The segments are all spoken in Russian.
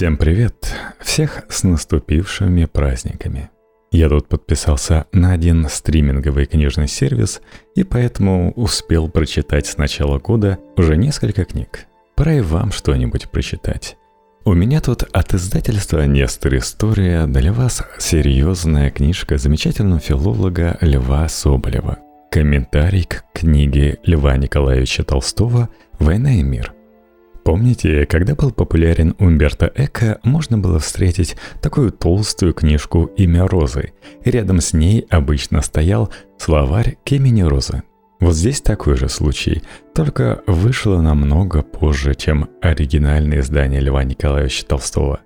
Всем привет! Всех с наступившими праздниками! Я тут подписался на один стриминговый книжный сервис и поэтому успел прочитать с начала года уже несколько книг. Пора и вам что-нибудь прочитать. У меня тут от издательства «Нестор История» для вас серьезная книжка замечательного филолога Льва Соболева. Комментарий к книге Льва Николаевича Толстого «Война и мир». Помните, когда был популярен Умберто Эко, можно было встретить такую толстую книжку «Имя Розы», и рядом с ней обычно стоял словарь к имени Розы. Вот здесь такой же случай, только вышло намного позже, чем оригинальное издание Льва Николаевича Толстого.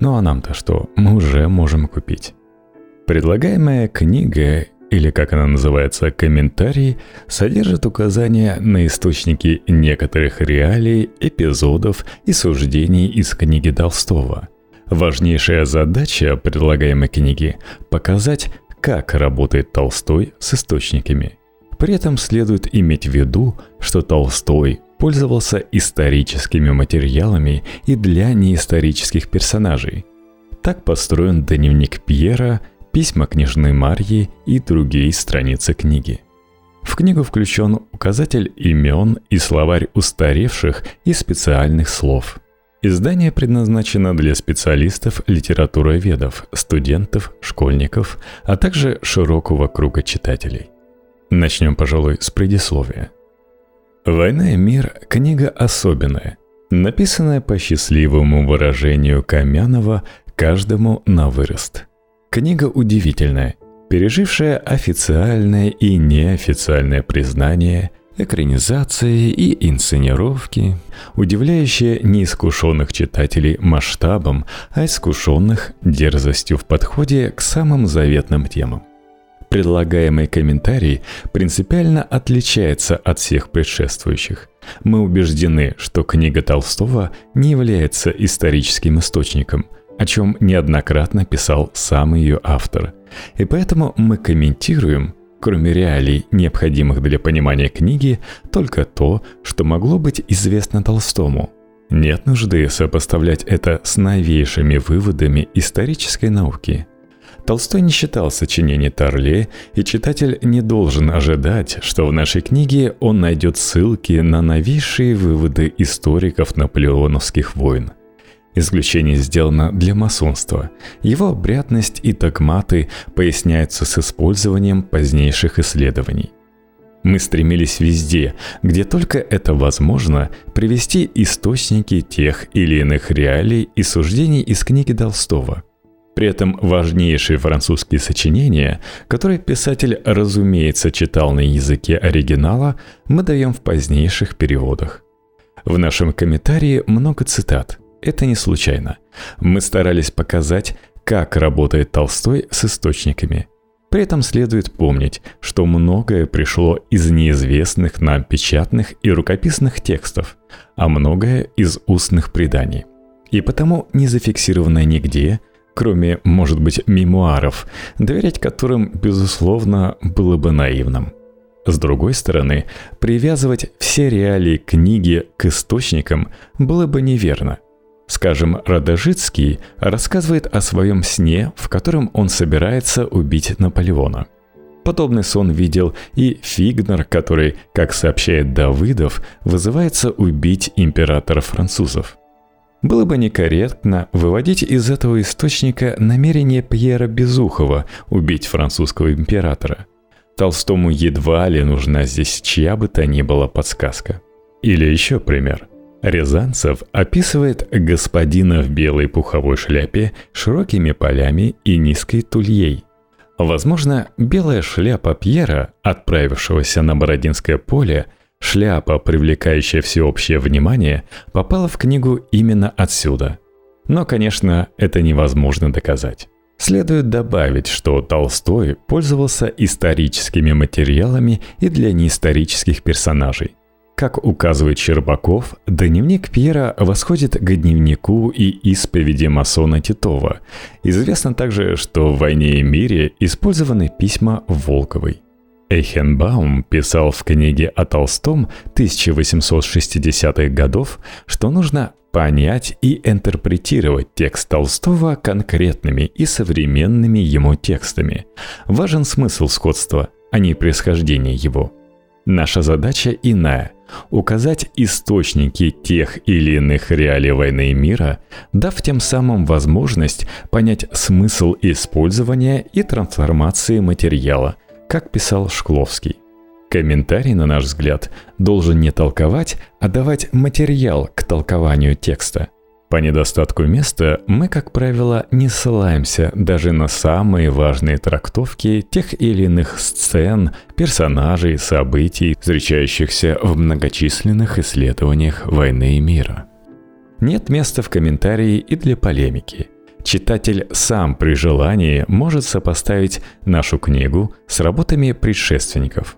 Ну а нам-то что, мы уже можем купить. Предлагаемая книга или как она называется, комментарий, содержит указания на источники некоторых реалий, эпизодов и суждений из книги Толстого. Важнейшая задача предлагаемой книги – показать, как работает Толстой с источниками. При этом следует иметь в виду, что Толстой пользовался историческими материалами и для неисторических персонажей. Так построен дневник Пьера письма княжны Марьи и другие страницы книги. В книгу включен указатель имен и словарь устаревших и специальных слов. Издание предназначено для специалистов литературоведов, студентов, школьников, а также широкого круга читателей. Начнем, пожалуй, с предисловия. «Война и мир» – книга особенная, написанная по счастливому выражению Камянова каждому на вырост – Книга удивительная, пережившая официальное и неофициальное признание, экранизации и инсценировки, удивляющая неискушенных читателей масштабом, а искушенных дерзостью в подходе к самым заветным темам. Предлагаемый комментарий принципиально отличается от всех предшествующих. Мы убеждены, что книга Толстого не является историческим источником – о чем неоднократно писал сам ее автор. И поэтому мы комментируем, кроме реалий, необходимых для понимания книги, только то, что могло быть известно Толстому. Нет нужды сопоставлять это с новейшими выводами исторической науки. Толстой не считал сочинение Тарле, и читатель не должен ожидать, что в нашей книге он найдет ссылки на новейшие выводы историков наполеоновских войн – Исключение сделано для масонства. Его обрядность и догматы поясняются с использованием позднейших исследований. Мы стремились везде, где только это возможно, привести источники тех или иных реалий и суждений из книги Толстого. При этом важнейшие французские сочинения, которые писатель, разумеется, читал на языке оригинала, мы даем в позднейших переводах. В нашем комментарии много цитат – это не случайно. Мы старались показать, как работает Толстой с источниками. При этом следует помнить, что многое пришло из неизвестных нам печатных и рукописных текстов, а многое из устных преданий. И потому не зафиксированное нигде, кроме, может быть, мемуаров, доверять которым, безусловно, было бы наивным. С другой стороны, привязывать все реалии книги к источникам было бы неверно – Скажем, Радожицкий рассказывает о своем сне, в котором он собирается убить Наполеона. Подобный сон видел и Фигнер, который, как сообщает Давыдов, вызывается убить императора французов. Было бы некорректно выводить из этого источника намерение Пьера Безухова убить французского императора. Толстому едва ли нужна здесь чья бы то ни была подсказка. Или еще пример. Рязанцев описывает господина в белой пуховой шляпе, широкими полями и низкой тульей. Возможно, белая шляпа Пьера, отправившегося на Бородинское поле, шляпа, привлекающая всеобщее внимание, попала в книгу именно отсюда. Но, конечно, это невозможно доказать. Следует добавить, что Толстой пользовался историческими материалами и для неисторических персонажей. Как указывает Щербаков, дневник Пьера восходит к дневнику и исповеди масона Титова. Известно также, что в «Войне и мире» использованы письма Волковой. Эйхенбаум писал в книге о Толстом 1860-х годов, что нужно понять и интерпретировать текст Толстого конкретными и современными ему текстами. Важен смысл сходства, а не происхождение его. Наша задача иная – указать источники тех или иных реалий войны и мира, дав тем самым возможность понять смысл использования и трансформации материала – как писал Шкловский. Комментарий, на наш взгляд, должен не толковать, а давать материал к толкованию текста. По недостатку места мы, как правило, не ссылаемся даже на самые важные трактовки тех или иных сцен, персонажей, событий, встречающихся в многочисленных исследованиях войны и мира. Нет места в комментарии и для полемики – Читатель сам при желании может сопоставить нашу книгу с работами предшественников.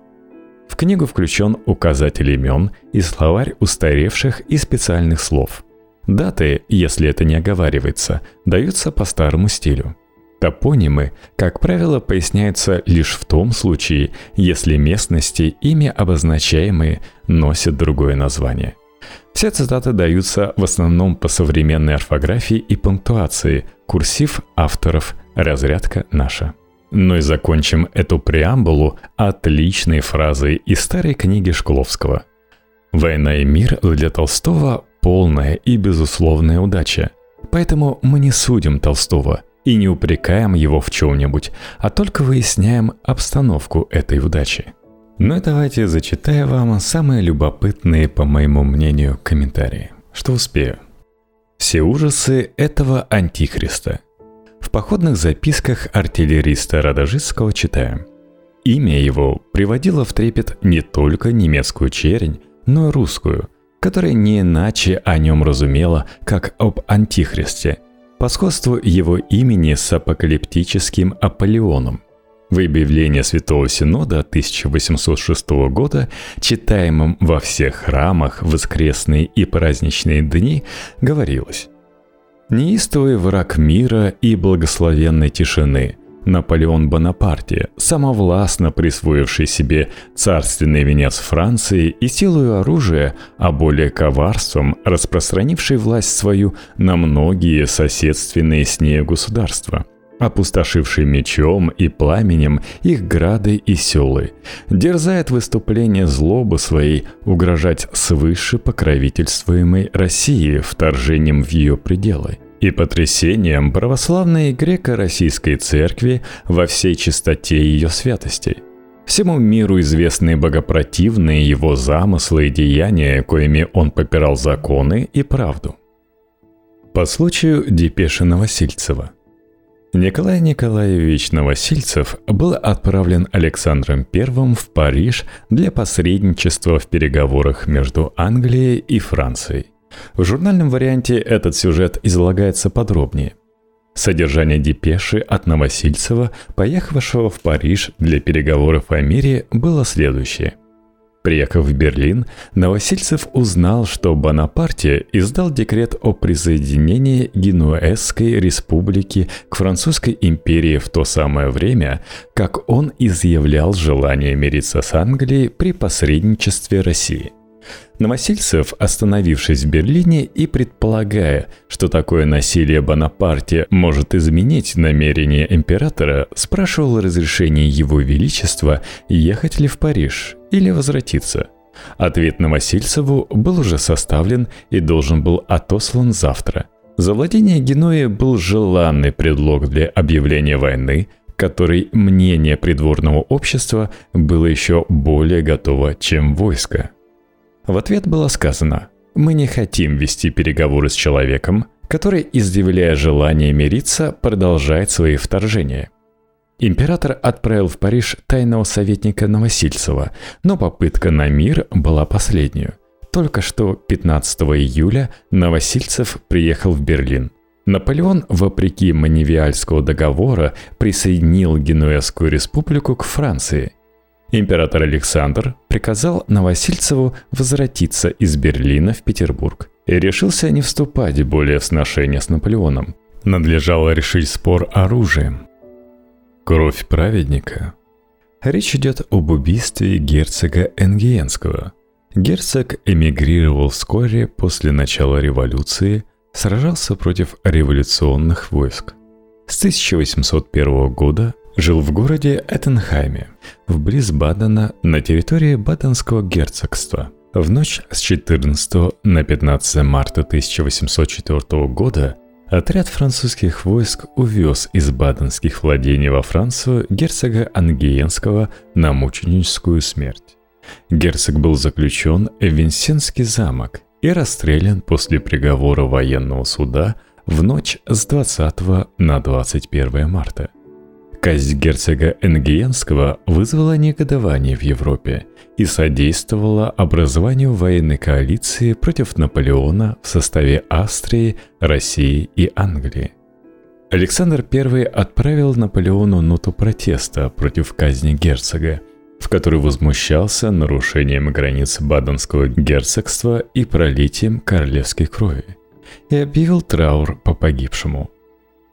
В книгу включен указатель имен и словарь устаревших и специальных слов. Даты, если это не оговаривается, даются по старому стилю. Топонимы, как правило, поясняются лишь в том случае, если местности, ими обозначаемые, носят другое название. Все цитаты даются в основном по современной орфографии и пунктуации, курсив авторов, разрядка наша. Ну и закончим эту преамбулу отличной фразой из старой книги Шкловского. «Война и мир для Толстого – полная и безусловная удача. Поэтому мы не судим Толстого и не упрекаем его в чем-нибудь, а только выясняем обстановку этой удачи». Ну и давайте зачитаю вам самые любопытные, по моему мнению, комментарии. Что успею. Все ужасы этого антихриста. В походных записках артиллериста Радожицкого читаем. Имя его приводило в трепет не только немецкую чернь, но и русскую, которая не иначе о нем разумела, как об антихристе, по сходству его имени с апокалиптическим Аполеоном – в объявлении Святого Синода 1806 года, читаемом во всех храмах в воскресные и праздничные дни, говорилось «Неистовый враг мира и благословенной тишины – Наполеон Бонапарте, самовластно присвоивший себе царственный венец Франции и силою оружия, а более коварством распространивший власть свою на многие соседственные с ней государства – опустошивший мечом и пламенем их грады и селы, дерзает выступление злобы своей угрожать свыше покровительствуемой России вторжением в ее пределы и потрясением православной греко-российской церкви во всей чистоте ее святостей. Всему миру известны богопротивные его замыслы и деяния, коими он попирал законы и правду. По случаю депеши Новосильцева – Николай Николаевич Новосильцев был отправлен Александром I в Париж для посредничества в переговорах между Англией и Францией. В журнальном варианте этот сюжет излагается подробнее. Содержание депеши от Новосильцева, поехавшего в Париж для переговоров о мире, было следующее – Приехав в Берлин, Новосельцев узнал, что Бонапарте издал декрет о присоединении Генуэзской республики к Французской империи в то самое время, как он изъявлял желание мириться с Англией при посредничестве России – Новосельцев, остановившись в Берлине и предполагая, что такое насилие Бонапарте может изменить намерение императора, спрашивал разрешение его величества ехать ли в Париж или возвратиться. Ответ Новосельцеву был уже составлен и должен был отослан завтра. За владение Генуи был желанный предлог для объявления войны, который мнение придворного общества было еще более готово, чем войско. В ответ было сказано, мы не хотим вести переговоры с человеком, который, изъявляя желание мириться, продолжает свои вторжения. Император отправил в Париж тайного советника Новосильцева, но попытка на мир была последнюю. Только что 15 июля Новосильцев приехал в Берлин. Наполеон, вопреки Маневиальского договора, присоединил Генуэзскую республику к Франции – Император Александр приказал Новосильцеву возвратиться из Берлина в Петербург и решился не вступать более в сношения с Наполеоном. Надлежало решить спор оружием. Кровь праведника. Речь идет об убийстве герцога Энгиенского. Герцог эмигрировал вскоре после начала революции, сражался против революционных войск. С 1801 года жил в городе Эттенхайме, вблиз Бадена на территории Баденского герцогства. В ночь с 14 на 15 марта 1804 года отряд французских войск увез из баденских владений во Францию герцога Ангиенского на мученическую смерть. Герцог был заключен в Винсентский замок и расстрелян после приговора военного суда в ночь с 20 на 21 марта – Казнь герцога Энгиенского вызвала негодование в Европе и содействовала образованию военной коалиции против Наполеона в составе Австрии, России и Англии. Александр I отправил Наполеону ноту протеста против казни герцога, в которой возмущался нарушением границ Баденского герцогства и пролитием королевской крови, и объявил траур по погибшему –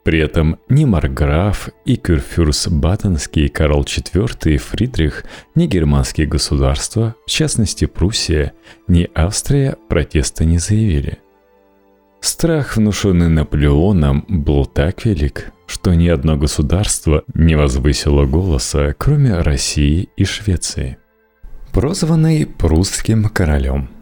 при этом ни Марграф и Кюрфюрс Баттенский, Карл IV и Фридрих, ни германские государства, в частности Пруссия, ни Австрия протеста не заявили. Страх, внушенный Наполеоном, был так велик, что ни одно государство не возвысило голоса, кроме России и Швеции. Прозванный прусским королем –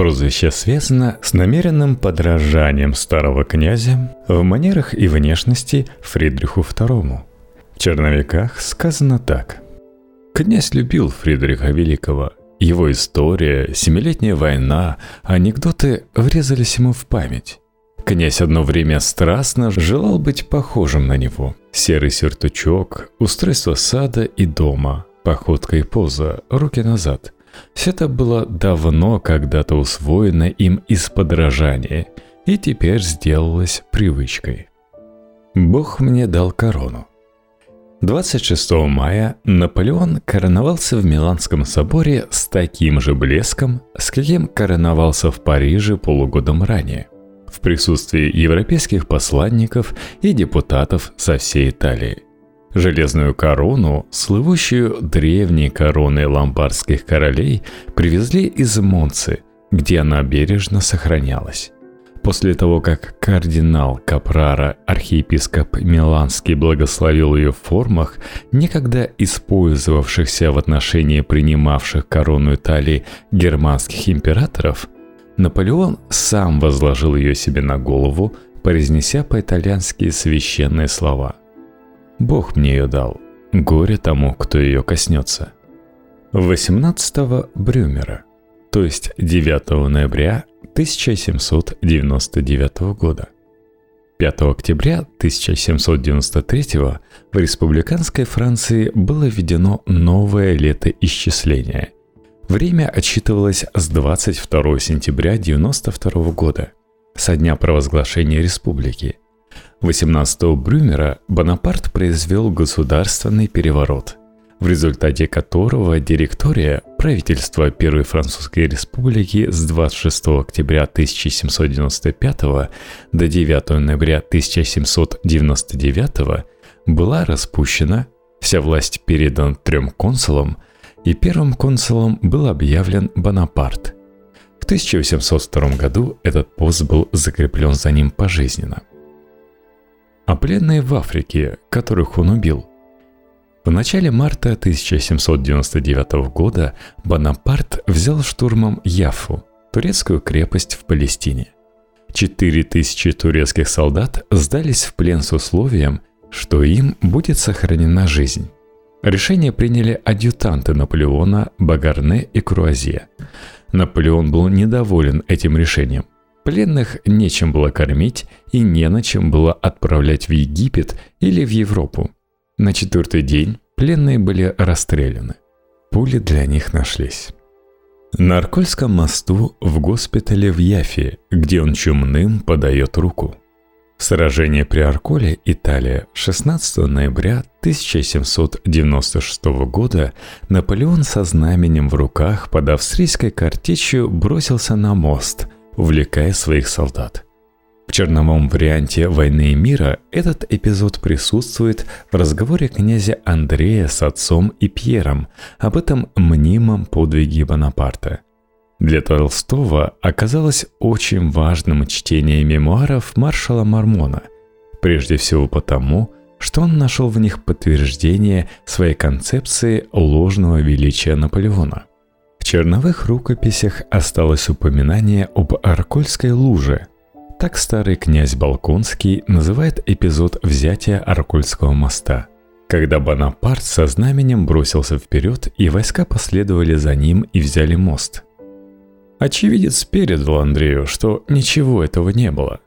Прозвище связано с намеренным подражанием старого князя в манерах и внешности Фридриху II. В черновиках сказано так. Князь любил Фридриха Великого. Его история, семилетняя война, анекдоты врезались ему в память. Князь одно время страстно желал быть похожим на него. Серый сюртучок, устройство сада и дома, походка и поза, руки назад – все это было давно когда-то усвоено им из подражания и теперь сделалось привычкой. Бог мне дал корону. 26 мая Наполеон короновался в Миланском соборе с таким же блеском, с каким короновался в Париже полугодом ранее, в присутствии европейских посланников и депутатов со всей Италии – Железную корону, слывущую древней короной ломбардских королей, привезли из Монцы, где она бережно сохранялась. После того, как кардинал Капрара, архиепископ Миланский, благословил ее в формах, некогда использовавшихся в отношении принимавших корону Италии германских императоров, Наполеон сам возложил ее себе на голову, произнеся по-итальянски священные слова – Бог мне ее дал. Горе тому, кто ее коснется. 18 Брюмера, то есть 9 ноября 1799 года. 5 октября 1793 в республиканской Франции было введено новое летоисчисление. Время отсчитывалось с 22 сентября 1992 года, со дня провозглашения республики – 18 Брюмера Бонапарт произвел государственный переворот, в результате которого директория правительства Первой Французской Республики с 26 октября 1795 до 9 ноября 1799 была распущена, вся власть передана трем консулам, и первым консулом был объявлен Бонапарт. В 1802 году этот пост был закреплен за ним пожизненно а пленные в Африке, которых он убил. В начале марта 1799 года Бонапарт взял штурмом Яфу, турецкую крепость в Палестине. Четыре тысячи турецких солдат сдались в плен с условием, что им будет сохранена жизнь. Решение приняли адъютанты Наполеона Багарне и Круазье. Наполеон был недоволен этим решением – Пленных нечем было кормить и не на чем было отправлять в Египет или в Европу. На четвертый день пленные были расстреляны. Пули для них нашлись. На Аркольском мосту в госпитале в Яфе, где он чумным подает руку. Сражение при Арколе, Италия, 16 ноября 1796 года Наполеон со знаменем в руках под австрийской картечью бросился на мост – увлекая своих солдат. В черновом варианте «Войны и мира» этот эпизод присутствует в разговоре князя Андрея с отцом и Пьером об этом мнимом подвиге Бонапарта. Для Толстого оказалось очень важным чтение мемуаров маршала Мармона, прежде всего потому, что он нашел в них подтверждение своей концепции ложного величия Наполеона. Черновых рукописях осталось упоминание об Аркольской луже. Так старый князь Балконский называет эпизод взятия Аркольского моста, когда Бонапарт со знаменем бросился вперед, и войска последовали за ним и взяли мост. Очевидец передал Андрею, что ничего этого не было.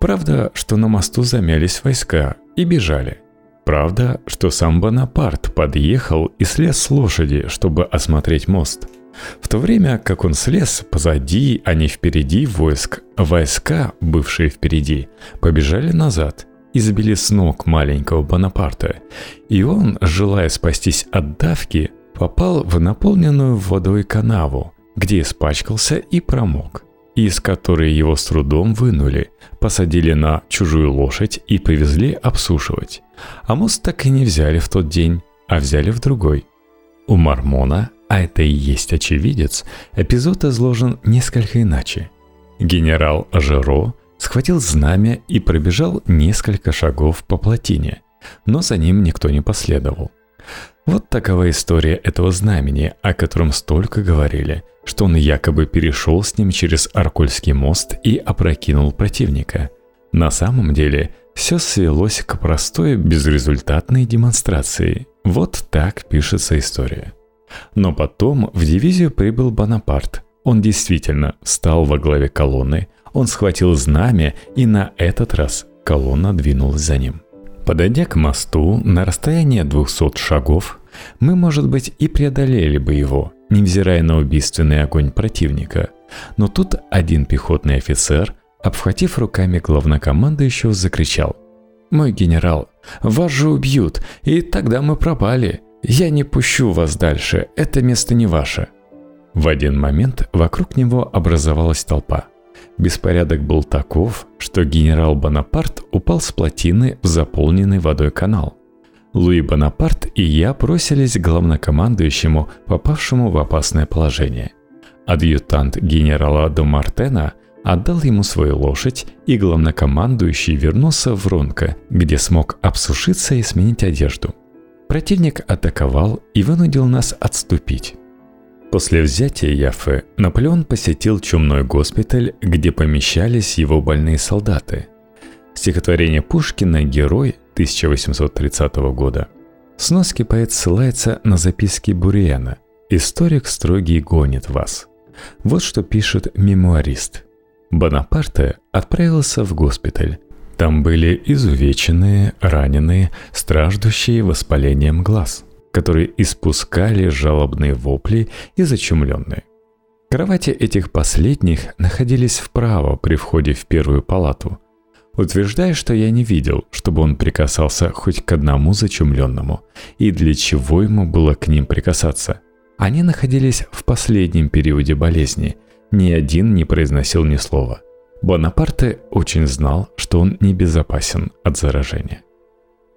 Правда, что на мосту замялись войска и бежали – Правда, что сам Бонапарт подъехал и слез с лошади, чтобы осмотреть мост. В то время, как он слез позади, а не впереди войск, войска, бывшие впереди, побежали назад и сбили с ног маленького Бонапарта. И он, желая спастись от давки, попал в наполненную водой канаву, где испачкался и промок – из которой его с трудом вынули, посадили на чужую лошадь и повезли обсушивать. А мост так и не взяли в тот день, а взяли в другой. У Мармона, а это и есть очевидец, эпизод изложен несколько иначе. Генерал Ажеро схватил знамя и пробежал несколько шагов по плотине, но за ним никто не последовал. Вот такова история этого знамени, о котором столько говорили, что он якобы перешел с ним через Аркольский мост и опрокинул противника. На самом деле, все свелось к простой безрезультатной демонстрации. Вот так пишется история. Но потом в дивизию прибыл Бонапарт. Он действительно встал во главе колонны, он схватил знамя, и на этот раз колонна двинулась за ним. Подойдя к мосту на расстояние 200 шагов, мы, может быть, и преодолели бы его, невзирая на убийственный огонь противника. Но тут один пехотный офицер, обхватив руками главнокомандующего, закричал. «Мой генерал, вас же убьют, и тогда мы пропали. Я не пущу вас дальше, это место не ваше». В один момент вокруг него образовалась толпа. Беспорядок был таков, что генерал Бонапарт упал с плотины в заполненный водой канал. Луи Бонапарт и я бросились к главнокомандующему, попавшему в опасное положение. Адъютант генерала де Мартена отдал ему свою лошадь, и главнокомандующий вернулся в Ронко, где смог обсушиться и сменить одежду. Противник атаковал и вынудил нас отступить. После взятия Яфы Наполеон посетил чумной госпиталь, где помещались его больные солдаты. Стихотворение Пушкина «Герой» 1830 года. Сноски поэт ссылается на записки Буриена «Историк строгий гонит вас». Вот что пишет мемуарист. Бонапарте отправился в госпиталь. Там были изувеченные, раненые, страждущие воспалением глаз, которые испускали жалобные вопли и зачумленные. Кровати этих последних находились вправо при входе в первую палату – утверждая, что я не видел, чтобы он прикасался хоть к одному зачумленному, и для чего ему было к ним прикасаться. Они находились в последнем периоде болезни, ни один не произносил ни слова. Бонапарте очень знал, что он небезопасен от заражения.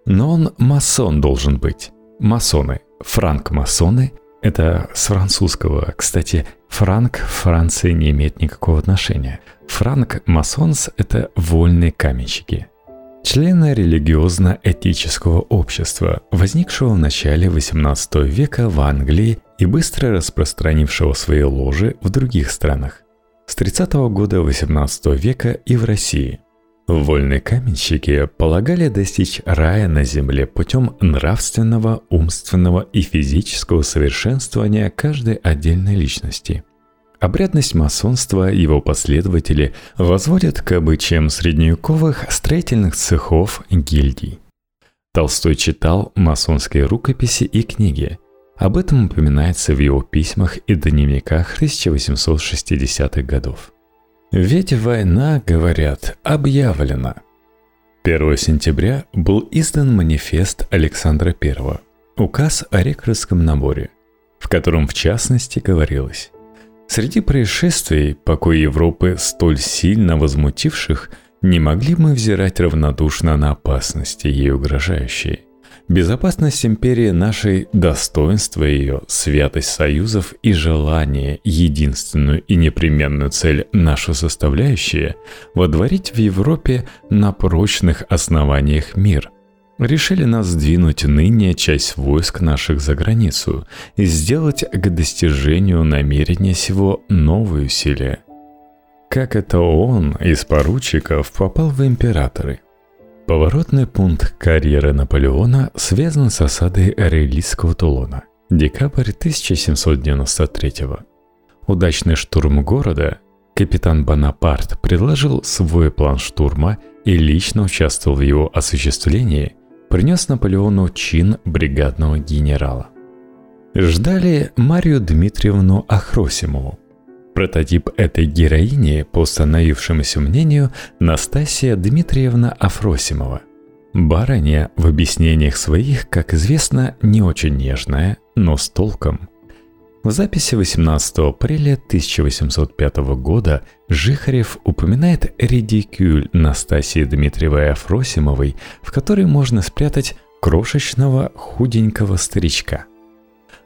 Но он масон должен быть. Масоны, франк-масоны это с французского. Кстати, франк в Франции не имеет никакого отношения. Франк-масонс – это вольные каменщики. Члены религиозно-этического общества, возникшего в начале XVIII века в Англии и быстро распространившего свои ложи в других странах. С 30 -го года XVIII века и в России – Вольные каменщики полагали достичь рая на земле путем нравственного, умственного и физического совершенствования каждой отдельной личности. Обрядность масонства его последователи возводят к обычаям средневековых строительных цехов гильдий. Толстой читал масонские рукописи и книги. Об этом упоминается в его письмах и дневниках 1860-х годов. Ведь война, говорят, объявлена. 1 сентября был издан манифест Александра I, указ о рекрутском наборе, в котором в частности говорилось Среди происшествий, покой Европы столь сильно возмутивших, Не могли мы взирать равнодушно на опасности ей угрожающие. Безопасность империи нашей, достоинство ее, святость союзов и желание, единственную и непременную цель нашу составляющие, водворить в Европе на прочных основаниях мир. Решили нас сдвинуть ныне часть войск наших за границу и сделать к достижению намерения сего новые усилия. Как это он из поручиков попал в императоры – Поворотный пункт карьеры Наполеона связан с осадой Орелийского Тулона. Декабрь 1793 Удачный штурм города капитан Бонапарт предложил свой план штурма и лично участвовал в его осуществлении, принес Наполеону чин бригадного генерала. Ждали Марию Дмитриевну Ахросимову, Прототип этой героини, по установившемуся мнению, Настасия Дмитриевна Афросимова. Барыня в объяснениях своих, как известно, не очень нежная, но с толком. В записи 18 апреля 1805 года Жихарев упоминает редикюль Настасии Дмитриевой Афросимовой, в которой можно спрятать крошечного худенького старичка –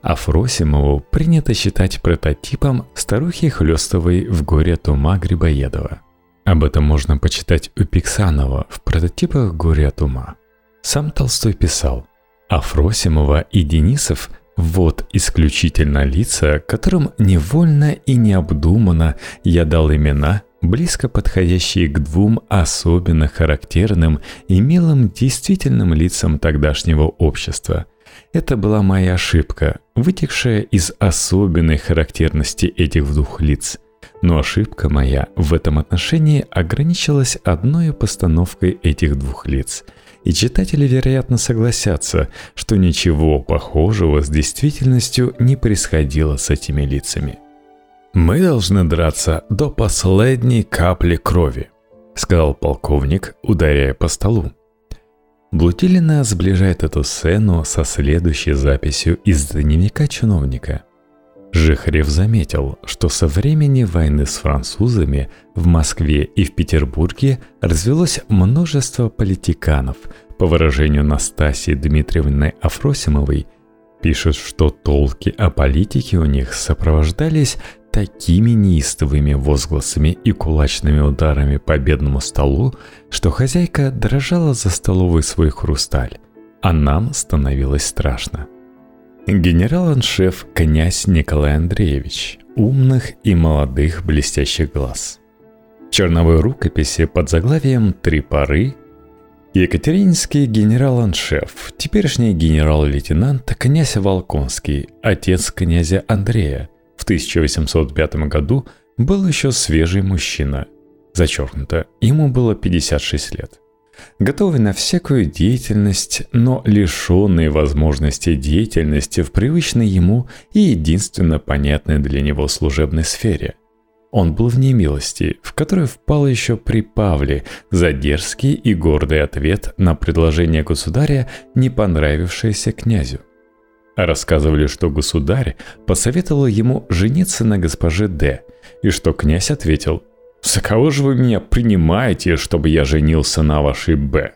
Афросимову принято считать прототипом старухи Хлестовой в горе от ума Грибоедова. Об этом можно почитать у Пиксанова в прототипах «Горе от ума». Сам Толстой писал, Афросимова и Денисов – вот исключительно лица, которым невольно и необдуманно я дал имена, близко подходящие к двум особенно характерным и милым действительным лицам тогдашнего общества – это была моя ошибка, вытекшая из особенной характерности этих двух лиц. Но ошибка моя в этом отношении ограничилась одной постановкой этих двух лиц. И читатели, вероятно, согласятся, что ничего похожего с действительностью не происходило с этими лицами. «Мы должны драться до последней капли крови», — сказал полковник, ударяя по столу. Блутилина сближает эту сцену со следующей записью из дневника чиновника. Жихарев заметил, что со времени войны с французами в Москве и в Петербурге развелось множество политиканов. По выражению Настасии Дмитриевны Афросимовой, пишут, что толки о политике у них сопровождались такими неистовыми возгласами и кулачными ударами по бедному столу, что хозяйка дрожала за столовой свой хрусталь, а нам становилось страшно. Генерал-аншеф князь Николай Андреевич, умных и молодых блестящих глаз. Черновой рукописи под заглавием «Три поры» Екатерининский генерал-аншеф, теперешний генерал-лейтенант князь Волконский, отец князя Андрея – в 1805 году был еще свежий мужчина. Зачеркнуто, ему было 56 лет. Готовый на всякую деятельность, но лишенный возможности деятельности в привычной ему и единственно понятной для него служебной сфере. Он был в немилости, в которую впал еще при Павле за дерзкий и гордый ответ на предложение государя, не понравившееся князю. Рассказывали, что государь посоветовал ему жениться на госпоже Д, и что князь ответил «За кого же вы меня принимаете, чтобы я женился на вашей Б?»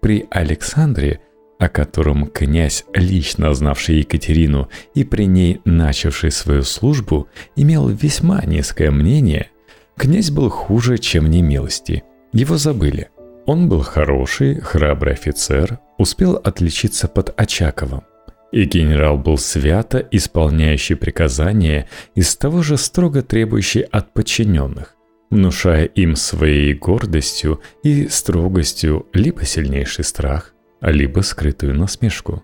При Александре, о котором князь, лично знавший Екатерину и при ней начавший свою службу, имел весьма низкое мнение, князь был хуже, чем немилости. Его забыли. Он был хороший, храбрый офицер, успел отличиться под Очаковым. И генерал был свято исполняющий приказания из того же строго требующий от подчиненных, внушая им своей гордостью и строгостью либо сильнейший страх, либо скрытую насмешку.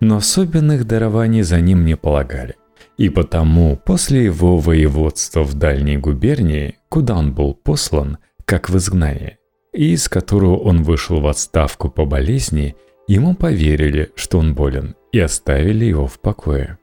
Но особенных дарований за ним не полагали. И потому после его воеводства в дальней губернии, куда он был послан, как в изгнание, и из которого он вышел в отставку по болезни, ему поверили, что он болен, и оставили его в покое.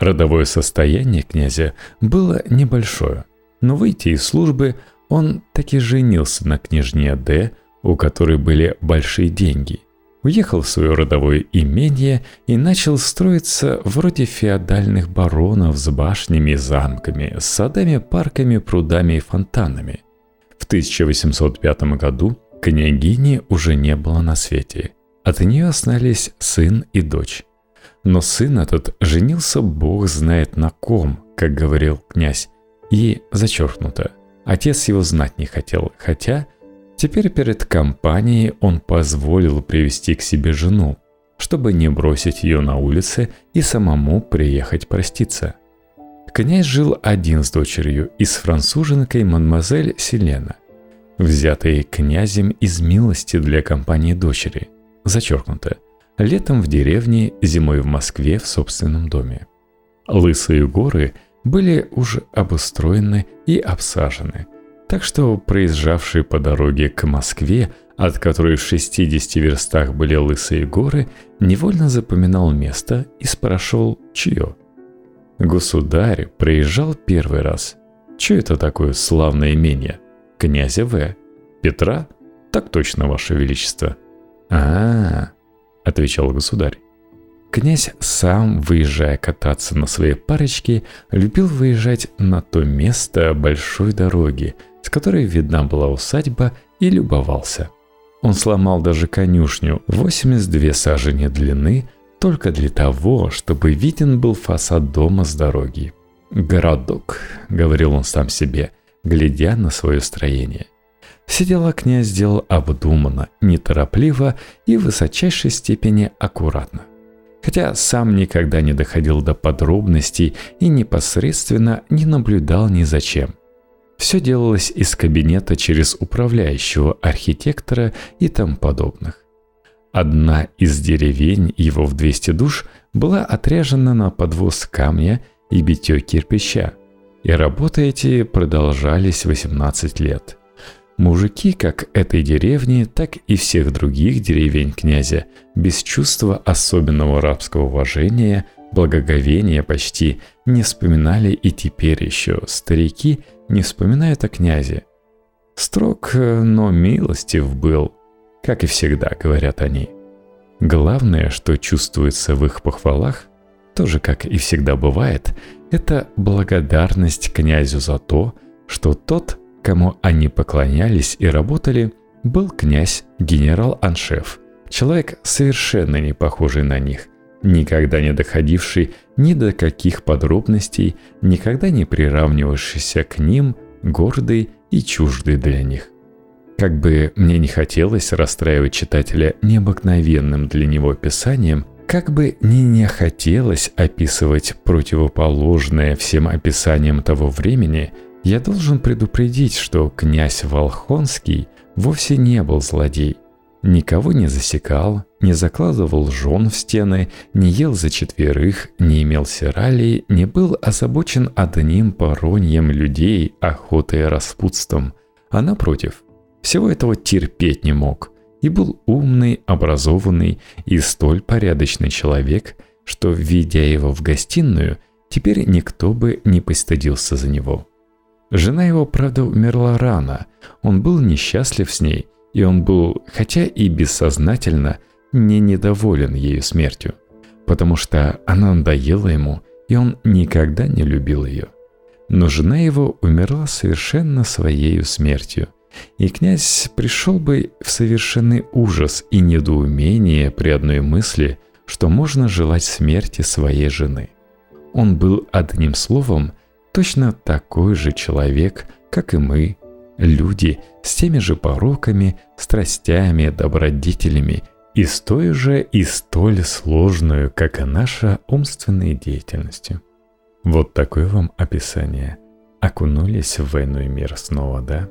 Родовое состояние князя было небольшое, но выйти из службы он таки женился на княжне Д, у которой были большие деньги. Уехал в свое родовое имение и начал строиться вроде феодальных баронов с башнями и замками, с садами, парками, прудами и фонтанами. В 1805 году княгини уже не было на свете. От нее остались сын и дочь. Но сын этот женился бог знает на ком, как говорил князь, и зачеркнуто. Отец его знать не хотел, хотя теперь перед компанией он позволил привести к себе жену, чтобы не бросить ее на улице и самому приехать проститься. Князь жил один с дочерью и с француженкой мадемуазель Селена, взятой князем из милости для компании дочери, зачеркнуто, летом в деревне, зимой в Москве в собственном доме. Лысые горы были уже обустроены и обсажены, так что проезжавший по дороге к Москве – от которой в 60 верстах были лысые горы, невольно запоминал место и спрашивал, чье. Государь проезжал первый раз. Че это такое славное имение? Князя В. Петра? Так точно, Ваше Величество. а, -а, -а отвечал государь. Князь сам, выезжая кататься на своей парочке, любил выезжать на то место большой дороги, с которой видна была усадьба, и любовался – он сломал даже конюшню 82 сажени длины только для того, чтобы виден был фасад дома с дороги. «Городок», — говорил он сам себе, глядя на свое строение. Все дела князь сделал обдуманно, неторопливо и в высочайшей степени аккуратно. Хотя сам никогда не доходил до подробностей и непосредственно не наблюдал ни за чем – все делалось из кабинета через управляющего архитектора и тому подобных. Одна из деревень его в 200 душ была отряжена на подвоз камня и битье кирпича, и работы эти продолжались 18 лет. Мужики как этой деревни, так и всех других деревень князя, без чувства особенного рабского уважения, благоговения почти, не вспоминали и теперь еще старики – не вспоминает о князе. Строг, но милостив был, как и всегда, говорят они. Главное, что чувствуется в их похвалах, тоже как и всегда бывает, это благодарность князю за то, что тот, кому они поклонялись и работали, был князь генерал-аншеф, человек совершенно не похожий на них, никогда не доходивший ни до каких подробностей, никогда не приравнивавшийся к ним, гордый и чуждый для них. Как бы мне не хотелось расстраивать читателя необыкновенным для него описанием, как бы ни не хотелось описывать противоположное всем описаниям того времени, я должен предупредить, что князь Волхонский вовсе не был злодей – Никого не засекал, не закладывал жен в стены, не ел за четверых, не имел сиралей, не был озабочен одним пороньем людей, охотой и распутством, а напротив, всего этого терпеть не мог и был умный, образованный и столь порядочный человек, что, видя его в гостиную, теперь никто бы не постыдился за него. Жена его, правда, умерла рано, он был несчастлив с ней – и он был, хотя и бессознательно, не недоволен ею смертью, потому что она надоела ему, и он никогда не любил ее. Но жена его умерла совершенно своею смертью, и князь пришел бы в совершенный ужас и недоумение при одной мысли, что можно желать смерти своей жены. Он был одним словом точно такой же человек, как и мы, люди с теми же пороками, страстями, добродетелями и с той же и столь сложную, как и наша умственной деятельностью. Вот такое вам описание. Окунулись в войну и мир снова, да?